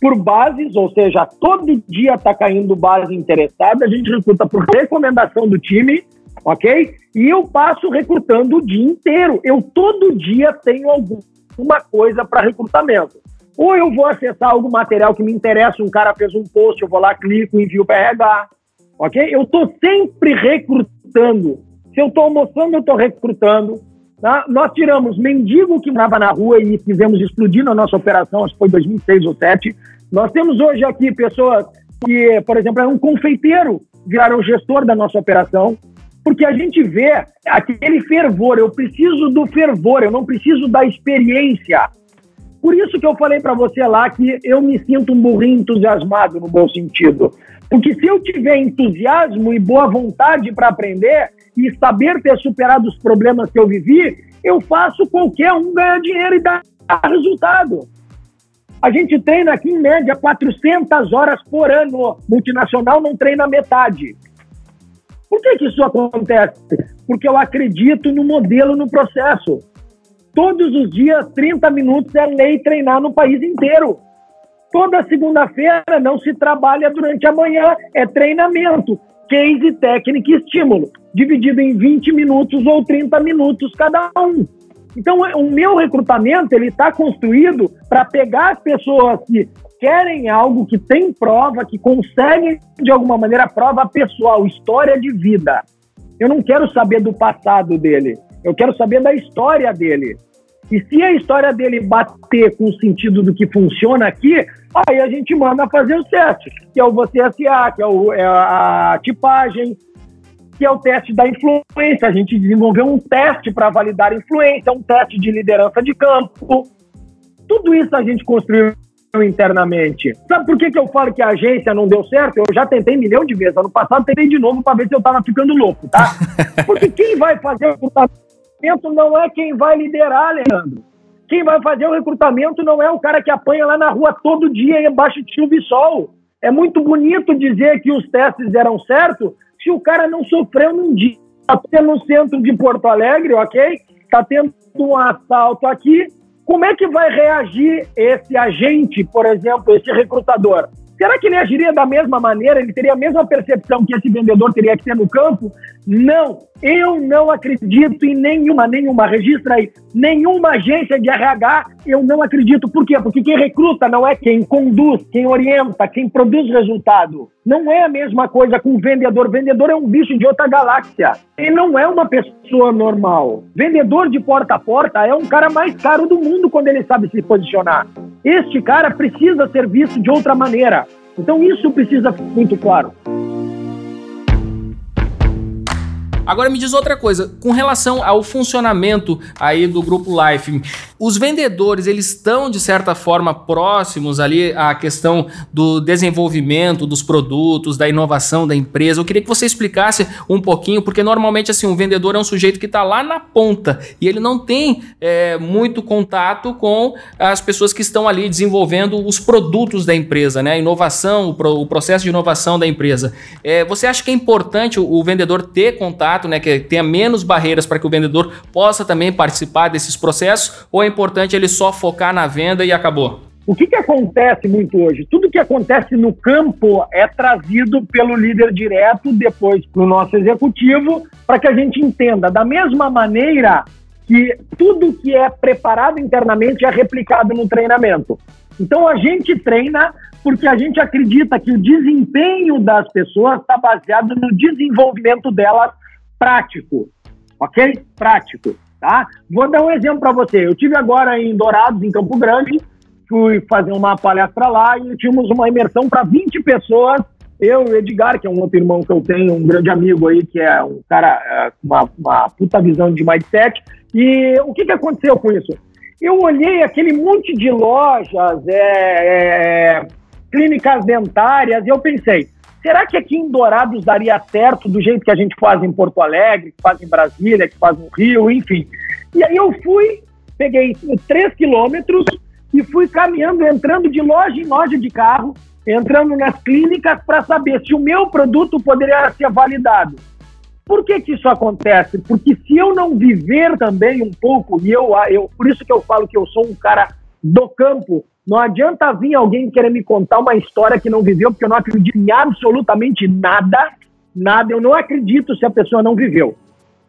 Por bases, ou seja, todo dia está caindo base interessada, a gente recruta por recomendação do time, ok? E eu passo recrutando o dia inteiro. Eu todo dia tenho alguma coisa para recrutamento. Ou eu vou acessar algum material que me interessa, um cara fez um post, eu vou lá, clico, envio para RH, ok? Eu estou sempre recrutando. Se eu estou almoçando, eu estou recrutando. Tá? Nós tiramos mendigo que morava na rua e fizemos explodir na nossa operação, acho que foi 2006 ou 2007. Nós temos hoje aqui pessoas que, por exemplo, é um confeiteiro, viraram gestor da nossa operação, porque a gente vê aquele fervor, eu preciso do fervor, eu não preciso da experiência. Por isso que eu falei para você lá que eu me sinto um burrinho entusiasmado no bom sentido. Porque se eu tiver entusiasmo e boa vontade para aprender, e saber ter superado os problemas que eu vivi, eu faço qualquer um ganhar dinheiro e dar resultado. A gente treina aqui em média 400 horas por ano. Multinacional não treina metade. Por que, que isso acontece? Porque eu acredito no modelo, no processo. Todos os dias, 30 minutos é lei treinar no país inteiro. Toda segunda-feira não se trabalha durante a manhã, é treinamento case, técnica e estímulo, dividido em 20 minutos ou 30 minutos cada um. Então, o meu recrutamento ele está construído para pegar as pessoas que querem algo, que tem prova, que conseguem de alguma maneira prova pessoal, história de vida. Eu não quero saber do passado dele, eu quero saber da história dele. E se a história dele bater com o sentido do que funciona aqui, aí a gente manda fazer o teste, que é o você SA, que é, o, é a tipagem, que é o teste da influência. A gente desenvolveu um teste para validar influência, um teste de liderança de campo. Tudo isso a gente construiu internamente. Sabe por que, que eu falo que a agência não deu certo? Eu já tentei milhão de vezes. Ano passado tentei de novo para ver se eu estava ficando louco, tá? Porque quem vai fazer o recrutamento não é quem vai liderar, Leandro. Quem vai fazer o recrutamento não é o cara que apanha lá na rua todo dia embaixo de chuva e sol. É muito bonito dizer que os testes deram certo se o cara não sofreu num dia. Está no centro de Porto Alegre, ok? Está tendo um assalto aqui. Como é que vai reagir esse agente, por exemplo, esse recrutador? Será que ele agiria da mesma maneira? Ele teria a mesma percepção que esse vendedor teria que ter no campo? Não. Eu não acredito em nenhuma, nenhuma, registra aí, nenhuma agência de RH, eu não acredito. Por quê? Porque quem recruta não é quem conduz, quem orienta, quem produz resultado. Não é a mesma coisa com o vendedor. Vendedor é um bicho de outra galáxia. Ele não é uma pessoa normal. Vendedor de porta a porta é um cara mais caro do mundo quando ele sabe se posicionar. Este cara precisa ser visto de outra maneira. Então isso precisa ficar muito claro. Agora me diz outra coisa, com relação ao funcionamento aí do grupo Life, os vendedores eles estão de certa forma próximos ali à questão do desenvolvimento dos produtos, da inovação da empresa. Eu queria que você explicasse um pouquinho, porque normalmente assim um vendedor é um sujeito que está lá na ponta e ele não tem é, muito contato com as pessoas que estão ali desenvolvendo os produtos da empresa, né? A inovação, o, pro, o processo de inovação da empresa. É, você acha que é importante o, o vendedor ter contato né, que tenha menos barreiras para que o vendedor possa também participar desses processos, ou é importante ele só focar na venda e acabou? O que, que acontece muito hoje? Tudo que acontece no campo é trazido pelo líder direto, depois para o nosso executivo, para que a gente entenda. Da mesma maneira que tudo que é preparado internamente é replicado no treinamento. Então a gente treina porque a gente acredita que o desempenho das pessoas está baseado no desenvolvimento delas prático, ok? Prático, tá? Vou dar um exemplo para você. Eu tive agora em Dourados, em Campo Grande, fui fazer uma palestra lá e tínhamos uma imersão para 20 pessoas. Eu e o Edgar, que é um outro irmão que eu tenho, um grande amigo aí, que é um cara é, com uma, uma puta visão de mindset. E o que, que aconteceu com isso? Eu olhei aquele monte de lojas, é, é, clínicas dentárias, e eu pensei, Será que aqui em Dourados daria certo do jeito que a gente faz em Porto Alegre, que faz em Brasília, que faz no Rio, enfim? E aí eu fui, peguei três quilômetros e fui caminhando, entrando de loja em loja de carro, entrando nas clínicas para saber se o meu produto poderia ser validado. Por que, que isso acontece? Porque se eu não viver também um pouco, e eu, eu por isso que eu falo que eu sou um cara do campo, não adianta vir alguém querer me contar uma história que não viveu, porque eu não acredito em absolutamente nada, nada. Eu não acredito se a pessoa não viveu.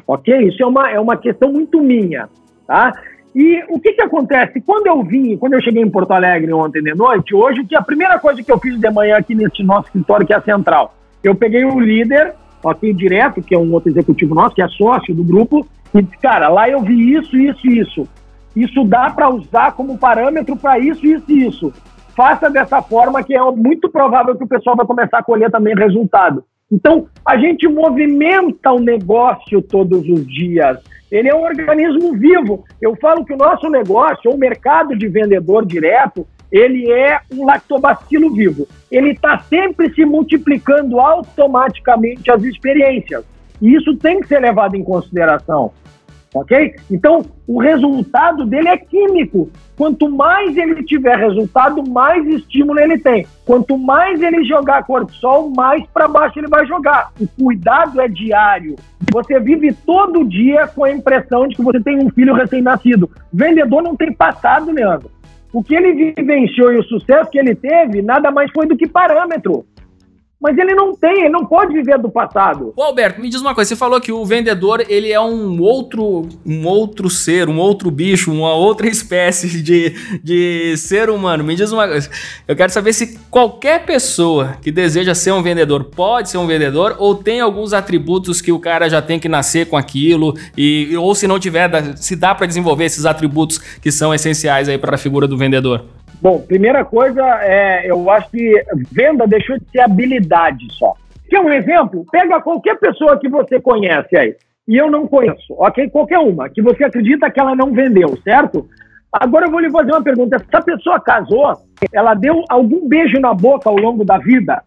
Ok? Isso é uma, é uma questão muito minha, tá? E o que que acontece? Quando eu vim, quando eu cheguei em Porto Alegre ontem de noite, hoje, que a primeira coisa que eu fiz de manhã aqui nesse nosso escritório, que é a central, eu peguei o líder, ok, direto, que é um outro executivo nosso, que é sócio do grupo, e disse, cara, lá eu vi isso, isso, isso. Isso dá para usar como parâmetro para isso, isso e isso. Faça dessa forma que é muito provável que o pessoal vai começar a colher também resultado. Então, a gente movimenta o negócio todos os dias. Ele é um organismo vivo. Eu falo que o nosso negócio, o mercado de vendedor direto, ele é um lactobacilo vivo. Ele está sempre se multiplicando automaticamente as experiências. E isso tem que ser levado em consideração ok? Então, o resultado dele é químico. Quanto mais ele tiver resultado, mais estímulo ele tem. Quanto mais ele jogar cortisol, mais para baixo ele vai jogar. O cuidado é diário. Você vive todo dia com a impressão de que você tem um filho recém-nascido. Vendedor não tem passado, Leandro. O que ele vivenciou e o sucesso que ele teve, nada mais foi do que parâmetro. Mas ele não tem, ele não pode viver do passado. Ô Alberto, me diz uma coisa, você falou que o vendedor, ele é um outro, um outro ser, um outro bicho, uma outra espécie de, de ser humano. Me diz uma coisa, eu quero saber se qualquer pessoa que deseja ser um vendedor pode ser um vendedor ou tem alguns atributos que o cara já tem que nascer com aquilo e ou se não tiver, se dá para desenvolver esses atributos que são essenciais aí para a figura do vendedor. Bom, primeira coisa, é, eu acho que venda deixou de ser habilidade só. Quer um exemplo? Pega qualquer pessoa que você conhece aí, e eu não conheço, ok? Qualquer uma, que você acredita que ela não vendeu, certo? Agora eu vou lhe fazer uma pergunta. Essa pessoa casou, ela deu algum beijo na boca ao longo da vida?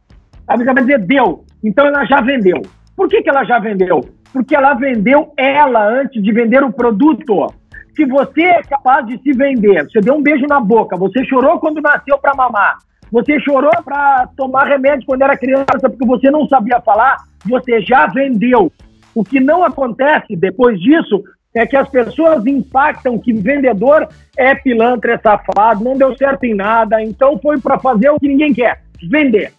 A pessoa vai dizer, deu. Então ela já vendeu. Por que, que ela já vendeu? Porque ela vendeu ela antes de vender o produto se você é capaz de se vender, você deu um beijo na boca, você chorou quando nasceu para mamar, você chorou para tomar remédio quando era criança porque você não sabia falar, você já vendeu. O que não acontece depois disso é que as pessoas impactam que vendedor é pilantra, é safado, não deu certo em nada, então foi para fazer o que ninguém quer, vender.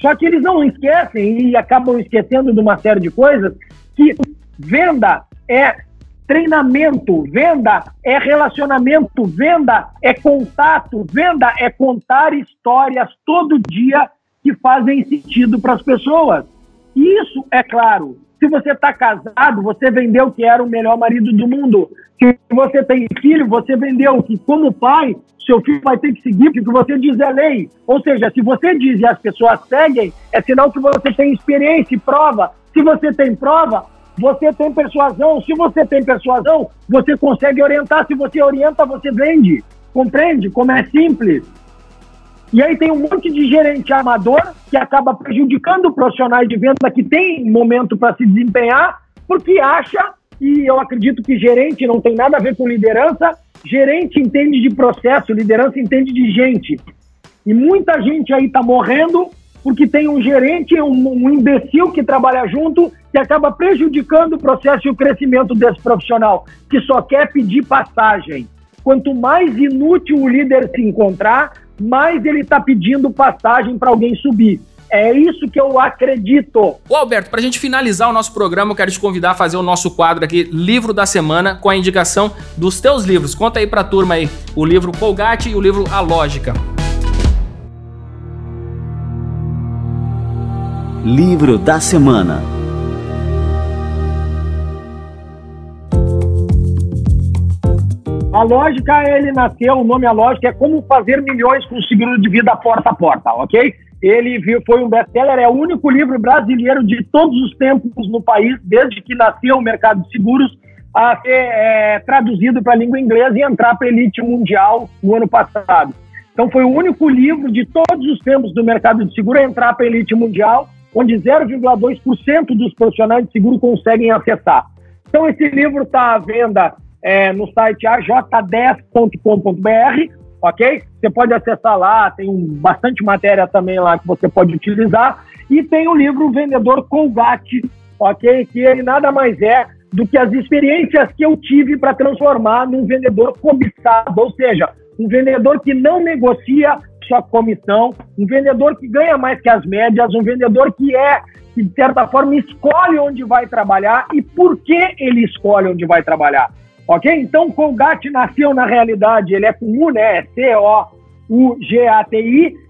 Só que eles não esquecem e acabam esquecendo de uma série de coisas que Venda é treinamento, venda é relacionamento, venda é contato, venda é contar histórias todo dia que fazem sentido para as pessoas. Isso é claro. Se você está casado, você vendeu que era o melhor marido do mundo. Se você tem filho, você vendeu que, como pai, seu filho vai ter que seguir o que você diz é lei. Ou seja, se você diz e as pessoas seguem, é sinal que você tem experiência e prova. Se você tem prova, você tem persuasão. Se você tem persuasão, você consegue orientar. Se você orienta, você vende. Compreende como é simples? E aí tem um monte de gerente amador que acaba prejudicando profissionais de venda que tem momento para se desempenhar, porque acha, e eu acredito que gerente não tem nada a ver com liderança, gerente entende de processo, liderança entende de gente. E muita gente aí está morrendo porque tem um gerente, um, um imbecil que trabalha junto que acaba prejudicando o processo e o crescimento desse profissional, que só quer pedir passagem. Quanto mais inútil o líder se encontrar, mais ele está pedindo passagem para alguém subir. É isso que eu acredito. Ô Alberto, para a gente finalizar o nosso programa, eu quero te convidar a fazer o nosso quadro aqui, Livro da Semana, com a indicação dos teus livros. Conta aí para a turma aí, o livro Colgate e o livro A Lógica. Livro da Semana A lógica, ele nasceu, o nome A Lógica é Como Fazer Milhões com Seguro de Vida Porta a Porta, ok? Ele foi um best-seller, é o único livro brasileiro de todos os tempos no país, desde que nasceu o mercado de seguros, a ser é, traduzido para a língua inglesa e entrar para a elite mundial no ano passado. Então foi o único livro de todos os tempos do mercado de seguro a entrar para a elite mundial, onde 0,2% dos profissionais de seguro conseguem acessar. Então esse livro está à venda é, no site aj10.com.br, ok? Você pode acessar lá, tem bastante matéria também lá que você pode utilizar. E tem o livro Vendedor Colgate, ok? Que ele nada mais é do que as experiências que eu tive para transformar num vendedor cobiçado, ou seja, um vendedor que não negocia sua comissão, um vendedor que ganha mais que as médias, um vendedor que é, que de certa forma escolhe onde vai trabalhar e por que ele escolhe onde vai trabalhar. Ok? Então, Colgate nasceu na realidade, ele é com U, né? É C-O-U-G-A-T-I.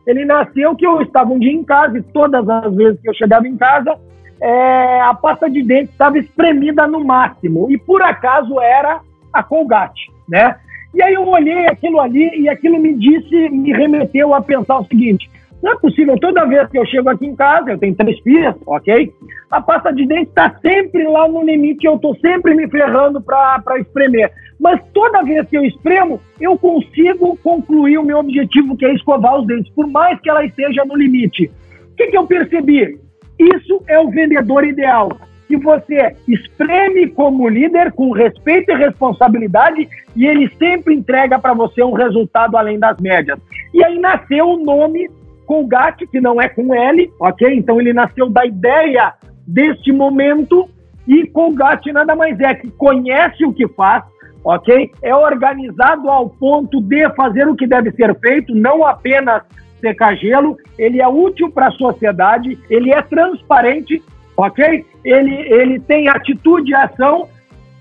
Ele nasceu que eu estava um dia em casa e todas as vezes que eu chegava em casa, é, a pasta de dente estava espremida no máximo. E por acaso era a Colgate, né? E aí eu olhei aquilo ali e aquilo me disse, me remeteu a pensar o seguinte: não é possível, toda vez que eu chego aqui em casa, eu tenho três filhas, ok? A pasta de dente está sempre lá no limite, eu estou sempre me ferrando para espremer. Mas toda vez que eu espremo, eu consigo concluir o meu objetivo, que é escovar os dentes, por mais que ela esteja no limite. O que, que eu percebi? Isso é o vendedor ideal. Que você espreme como líder, com respeito e responsabilidade, e ele sempre entrega para você um resultado além das médias. E aí nasceu o nome Colgate, que não é com L, ok? Então ele nasceu da ideia deste momento e Colgate nada mais é que conhece o que faz, ok? É organizado ao ponto de fazer o que deve ser feito, não apenas secar gelo, ele é útil para a sociedade, ele é transparente, ok? Ele, ele tem atitude e ação,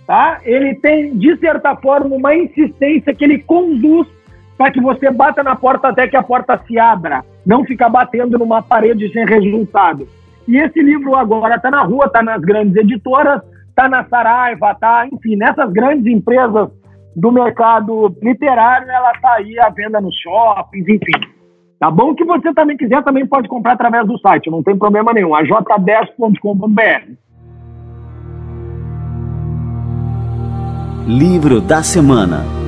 tá? Ele tem, de certa forma, uma insistência que ele conduz para que você bata na porta até que a porta se abra, não ficar batendo numa parede sem resultado. E esse livro agora está na rua, está nas grandes editoras, está na Saraiva, está, enfim, nessas grandes empresas do mercado literário, ela está aí à venda nos shoppings, enfim. Tá bom? Que você também quiser, também pode comprar através do site, não tem problema nenhum, aj10.com.br. Livro da Semana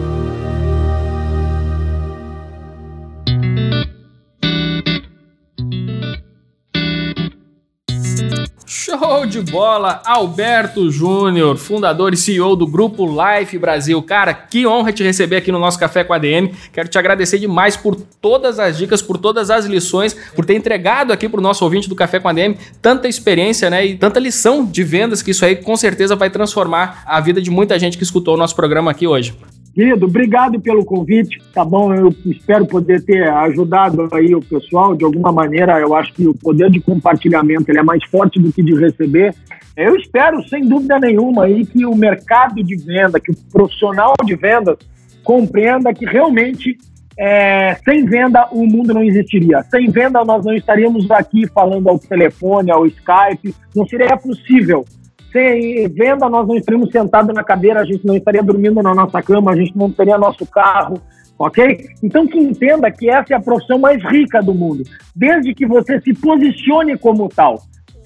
Show de bola! Alberto Júnior, fundador e CEO do Grupo Life Brasil. Cara, que honra te receber aqui no nosso Café com a ADM. Quero te agradecer demais por todas as dicas, por todas as lições, por ter entregado aqui para o nosso ouvinte do Café com a ADM tanta experiência né, e tanta lição de vendas que isso aí com certeza vai transformar a vida de muita gente que escutou o nosso programa aqui hoje. Querido, obrigado pelo convite, tá bom? Eu espero poder ter ajudado aí o pessoal de alguma maneira. Eu acho que o poder de compartilhamento ele é mais forte do que de receber. Eu espero, sem dúvida nenhuma, aí, que o mercado de venda, que o profissional de vendas compreenda que realmente é, sem venda o mundo não existiria. Sem venda nós não estaríamos aqui falando ao telefone, ao Skype, não seria possível. Sem venda nós não estaríamos sentados na cadeira, a gente não estaria dormindo na nossa cama, a gente não teria nosso carro, ok? Então que entenda que essa é a profissão mais rica do mundo, desde que você se posicione como tal.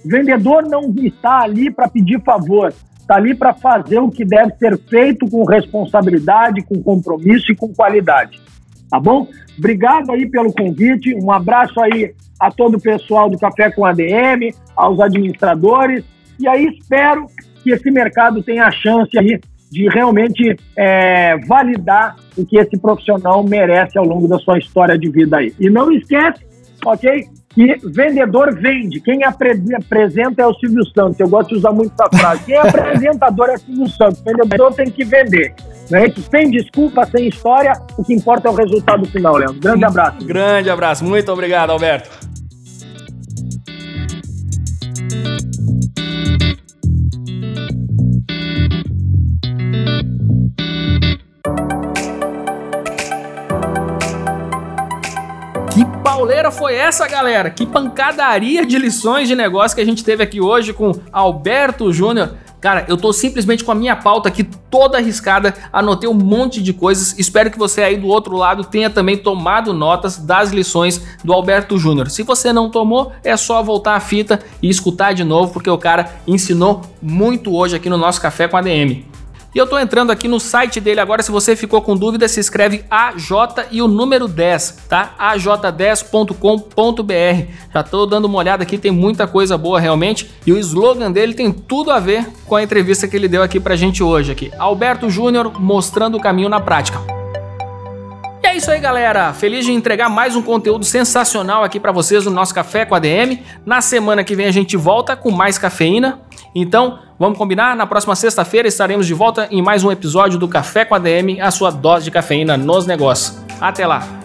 Vendedor não está ali para pedir favor, está ali para fazer o que deve ser feito com responsabilidade, com compromisso e com qualidade tá bom? Obrigado aí pelo convite, um abraço aí a todo o pessoal do Café com ADM, aos administradores, e aí espero que esse mercado tenha a chance aí de realmente é, validar o que esse profissional merece ao longo da sua história de vida aí. E não esquece, ok? que vendedor vende. Quem apresenta é o Silvio Santos. Eu gosto de usar muito essa frase. Quem é apresentador é o Silvio Santos. Vendedor tem que vender. Né? Sem desculpa, sem história, o que importa é o resultado final, Leandro. Grande abraço. Grande abraço. Muito obrigado, Alberto. Pauleira foi essa, galera? Que pancadaria de lições de negócio que a gente teve aqui hoje com Alberto Júnior. Cara, eu tô simplesmente com a minha pauta aqui toda arriscada, anotei um monte de coisas. Espero que você aí do outro lado tenha também tomado notas das lições do Alberto Júnior. Se você não tomou, é só voltar a fita e escutar de novo, porque o cara ensinou muito hoje aqui no nosso Café com a DM. E eu tô entrando aqui no site dele agora, se você ficou com dúvida, se escreve AJ e o número 10, tá? aj10.com.br. Já tô dando uma olhada aqui, tem muita coisa boa realmente, e o slogan dele tem tudo a ver com a entrevista que ele deu aqui pra gente hoje aqui. Alberto Júnior mostrando o caminho na prática. E é isso aí, galera. Feliz de entregar mais um conteúdo sensacional aqui para vocês no nosso Café com a DM. Na semana que vem a gente volta com mais cafeína. Então, vamos combinar? Na próxima sexta-feira estaremos de volta em mais um episódio do Café com a DM, a sua dose de cafeína nos negócios. Até lá!